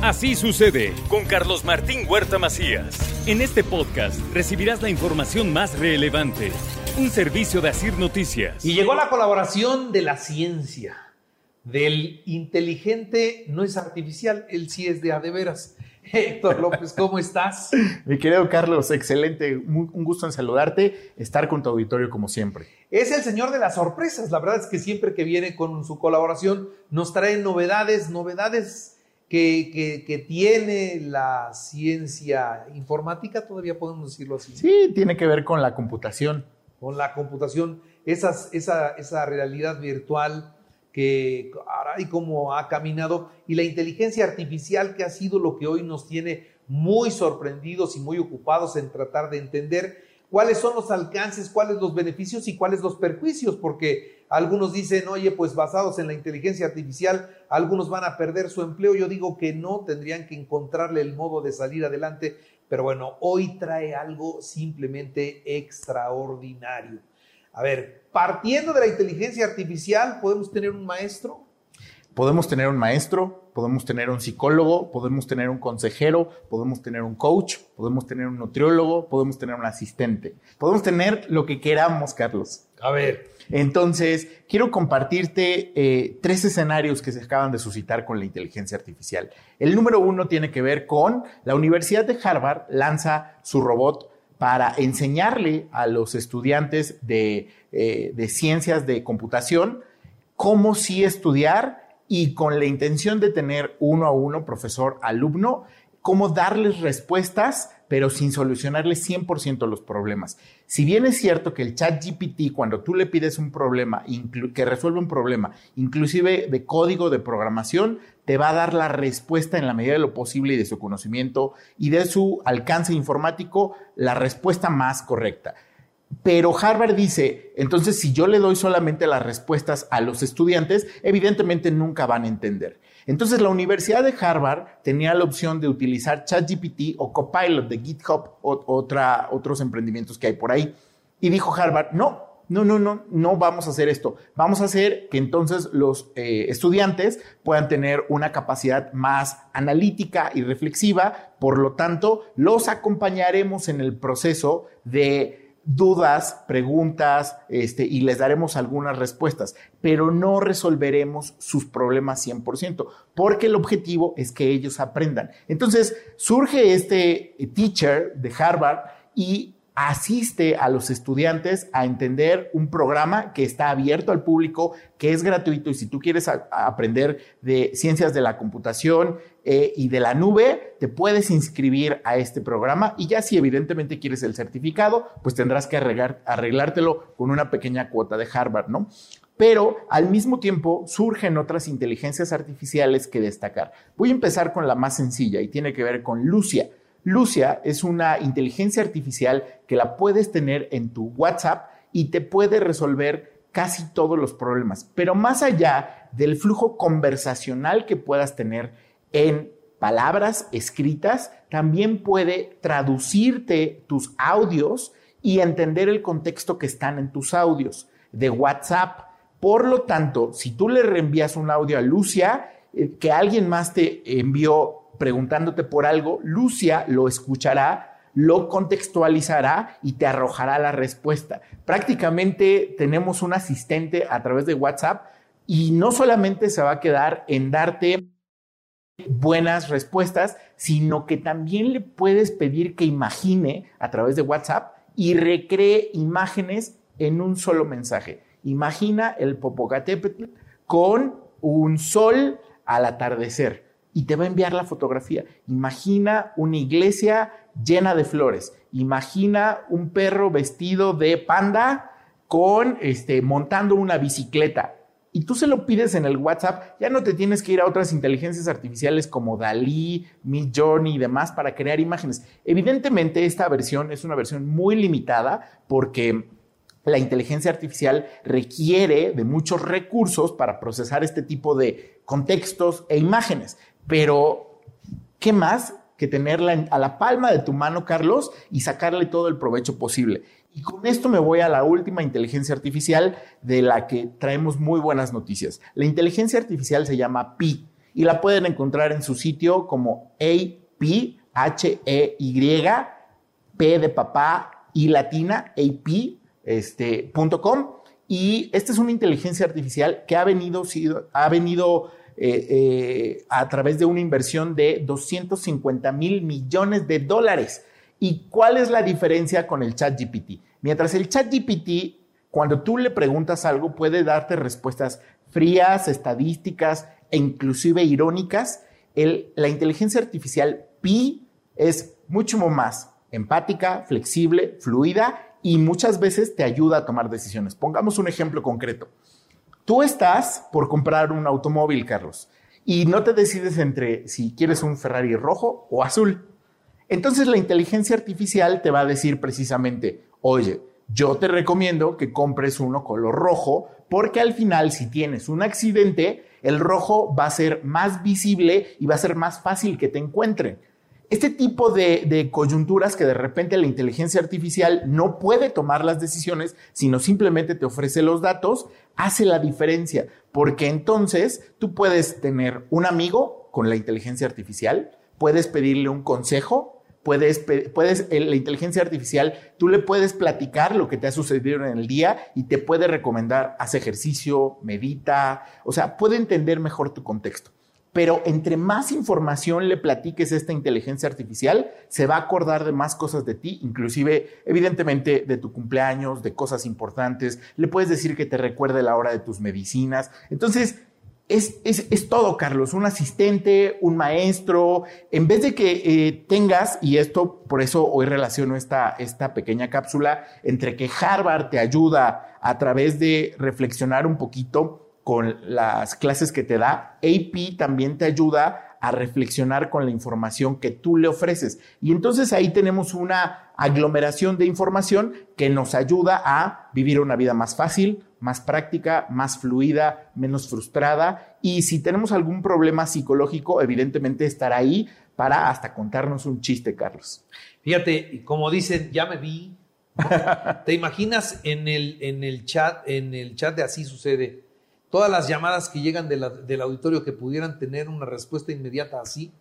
Así sucede con Carlos Martín Huerta Macías. En este podcast recibirás la información más relevante. Un servicio de Asir Noticias. Y llegó la colaboración de la ciencia. Del inteligente no es artificial, él sí es de a de veras. Héctor López, ¿cómo estás? Mi querido Carlos, excelente. Un gusto en saludarte, estar con tu auditorio como siempre. Es el señor de las sorpresas. La verdad es que siempre que viene con su colaboración nos trae novedades, novedades que, que, tiene la ciencia informática, todavía podemos decirlo así. Sí, tiene que ver con la computación. Con la computación, esa, esa realidad virtual que ahora y cómo ha caminado y la inteligencia artificial que ha sido lo que hoy nos tiene muy sorprendidos y muy ocupados en tratar de entender cuáles son los alcances, cuáles los beneficios y cuáles los perjuicios, porque algunos dicen, oye, pues basados en la inteligencia artificial, algunos van a perder su empleo. Yo digo que no, tendrían que encontrarle el modo de salir adelante, pero bueno, hoy trae algo simplemente extraordinario. A ver, partiendo de la inteligencia artificial, ¿podemos tener un maestro? Podemos tener un maestro, podemos tener un psicólogo, podemos tener un consejero, podemos tener un coach, podemos tener un nutriólogo, podemos tener un asistente. Podemos tener lo que queramos, Carlos. A ver. Entonces, quiero compartirte eh, tres escenarios que se acaban de suscitar con la inteligencia artificial. El número uno tiene que ver con la Universidad de Harvard lanza su robot para enseñarle a los estudiantes de, eh, de ciencias de computación cómo sí estudiar y con la intención de tener uno a uno, profesor-alumno, cómo darles respuestas, pero sin solucionarles 100% los problemas. Si bien es cierto que el chat GPT, cuando tú le pides un problema, que resuelve un problema, inclusive de código de programación, te va a dar la respuesta en la medida de lo posible y de su conocimiento y de su alcance informático, la respuesta más correcta. Pero Harvard dice, entonces si yo le doy solamente las respuestas a los estudiantes, evidentemente nunca van a entender. Entonces la Universidad de Harvard tenía la opción de utilizar ChatGPT o Copilot de GitHub o otros emprendimientos que hay por ahí. Y dijo Harvard, no, no, no, no, no vamos a hacer esto. Vamos a hacer que entonces los eh, estudiantes puedan tener una capacidad más analítica y reflexiva. Por lo tanto, los acompañaremos en el proceso de dudas, preguntas, este, y les daremos algunas respuestas, pero no resolveremos sus problemas 100%, porque el objetivo es que ellos aprendan. Entonces, surge este teacher de Harvard y asiste a los estudiantes a entender un programa que está abierto al público, que es gratuito y si tú quieres aprender de ciencias de la computación eh, y de la nube, te puedes inscribir a este programa y ya si evidentemente quieres el certificado, pues tendrás que arreglártelo con una pequeña cuota de Harvard, ¿no? Pero al mismo tiempo surgen otras inteligencias artificiales que destacar. Voy a empezar con la más sencilla y tiene que ver con Lucia. Lucia es una inteligencia artificial que la puedes tener en tu WhatsApp y te puede resolver casi todos los problemas. Pero más allá del flujo conversacional que puedas tener en palabras escritas, también puede traducirte tus audios y entender el contexto que están en tus audios de WhatsApp. Por lo tanto, si tú le reenvías un audio a Lucia, eh, que alguien más te envió preguntándote por algo, Lucia lo escuchará, lo contextualizará y te arrojará la respuesta. Prácticamente tenemos un asistente a través de WhatsApp y no solamente se va a quedar en darte buenas respuestas, sino que también le puedes pedir que imagine a través de WhatsApp y recree imágenes en un solo mensaje. Imagina el Popocatépetl con un sol al atardecer y te va a enviar la fotografía. Imagina una iglesia llena de flores. Imagina un perro vestido de panda con este montando una bicicleta. Y tú se lo pides en el WhatsApp, ya no te tienes que ir a otras inteligencias artificiales como Dalí, Mid Journey y demás para crear imágenes. Evidentemente esta versión es una versión muy limitada porque la inteligencia artificial requiere de muchos recursos para procesar este tipo de contextos e imágenes. Pero, ¿qué más que tenerla a la palma de tu mano, Carlos, y sacarle todo el provecho posible? Y con esto me voy a la última inteligencia artificial de la que traemos muy buenas noticias. La inteligencia artificial se llama Pi y la pueden encontrar en su sitio como AP, H-E-Y, P de papá y latina, AP.com. Este, y esta es una inteligencia artificial que ha venido, ha venido eh, eh, a través de una inversión de 250 mil millones de dólares. ¿Y cuál es la diferencia con el chat GPT? Mientras el chat GPT, cuando tú le preguntas algo, puede darte respuestas frías, estadísticas e inclusive irónicas, la inteligencia artificial Pi es mucho más empática, flexible, fluida y muchas veces te ayuda a tomar decisiones. Pongamos un ejemplo concreto. Tú estás por comprar un automóvil, Carlos, y no te decides entre si quieres un Ferrari rojo o azul. Entonces la inteligencia artificial te va a decir precisamente, oye, yo te recomiendo que compres uno color rojo porque al final si tienes un accidente, el rojo va a ser más visible y va a ser más fácil que te encuentren. Este tipo de, coyunturas que de repente la inteligencia artificial no puede tomar las decisiones, sino simplemente te ofrece los datos, hace la diferencia, porque entonces tú puedes tener un amigo con la inteligencia artificial, puedes pedirle un consejo, puedes, puedes la inteligencia artificial, tú le puedes platicar lo que te ha sucedido en el día y te puede recomendar, haz ejercicio, medita, o sea, puede entender mejor tu contexto pero entre más información le platiques a esta inteligencia artificial, se va a acordar de más cosas de ti, inclusive, evidentemente, de tu cumpleaños, de cosas importantes. Le puedes decir que te recuerde la hora de tus medicinas. Entonces, es, es, todo, Carlos, un asistente, un maestro, en vez de que eh, tengas, y esto por eso hoy relaciono esta, esta pequeña cápsula, entre que Harvard te ayuda a través de reflexionar un poquito con las clases que te da, AP también te ayuda a reflexionar con la información que tú le ofreces. Y entonces ahí tenemos una aglomeración de información que nos ayuda a vivir una vida más fácil, más práctica, más fluida, menos frustrada. Y si tenemos algún problema psicológico, evidentemente estará ahí para hasta contarnos un chiste, Carlos. Fíjate, como dicen, ya me vi. ¿Te imaginas en el, en el chat, en el chat de así sucede? Todas las llamadas que llegan del auditorio que pudieran tener una respuesta inmediata así?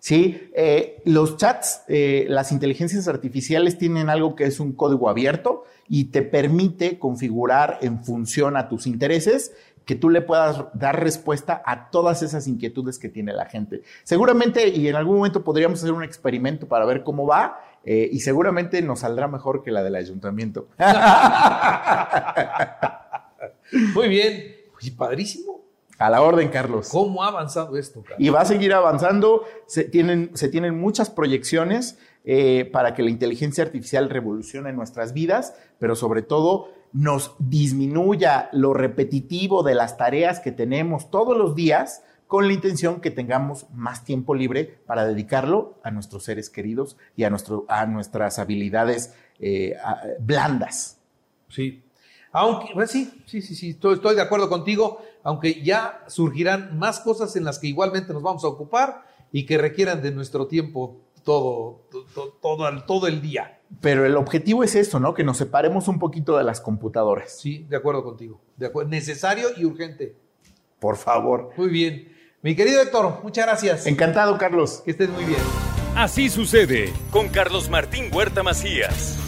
Sí, eh, los chats, eh, las inteligencias artificiales tienen algo que es un código abierto y te permite configurar en función a tus intereses que tú le puedas dar respuesta a todas esas inquietudes que tiene la gente. Seguramente, y en algún momento podríamos hacer un experimento para ver cómo va, eh, y seguramente nos saldrá mejor que la del ayuntamiento. Muy bien. Y padrísimo. A la orden, Carlos. ¿Cómo ha avanzado esto? Carlos? Y va a seguir avanzando. Se tienen, se tienen muchas proyecciones eh, para que la inteligencia artificial revolucione nuestras vidas, pero sobre todo nos disminuya lo repetitivo de las tareas que tenemos todos los días con la intención que tengamos más tiempo libre para dedicarlo a nuestros seres queridos y a, nuestro, a nuestras habilidades eh, blandas. Sí, aunque, pues sí, sí, sí, sí, estoy, estoy de acuerdo contigo, aunque ya surgirán más cosas en las que igualmente nos vamos a ocupar y que requieran de nuestro tiempo todo, todo, todo, el día. Pero el objetivo es eso, ¿no? Que nos separemos un poquito de las computadoras. Sí, de acuerdo contigo. De acuerdo. Necesario y urgente. Por favor. Muy bien. Mi querido Héctor, muchas gracias. Encantado, Carlos. Que estés muy bien. Así sucede con Carlos Martín Huerta Macías.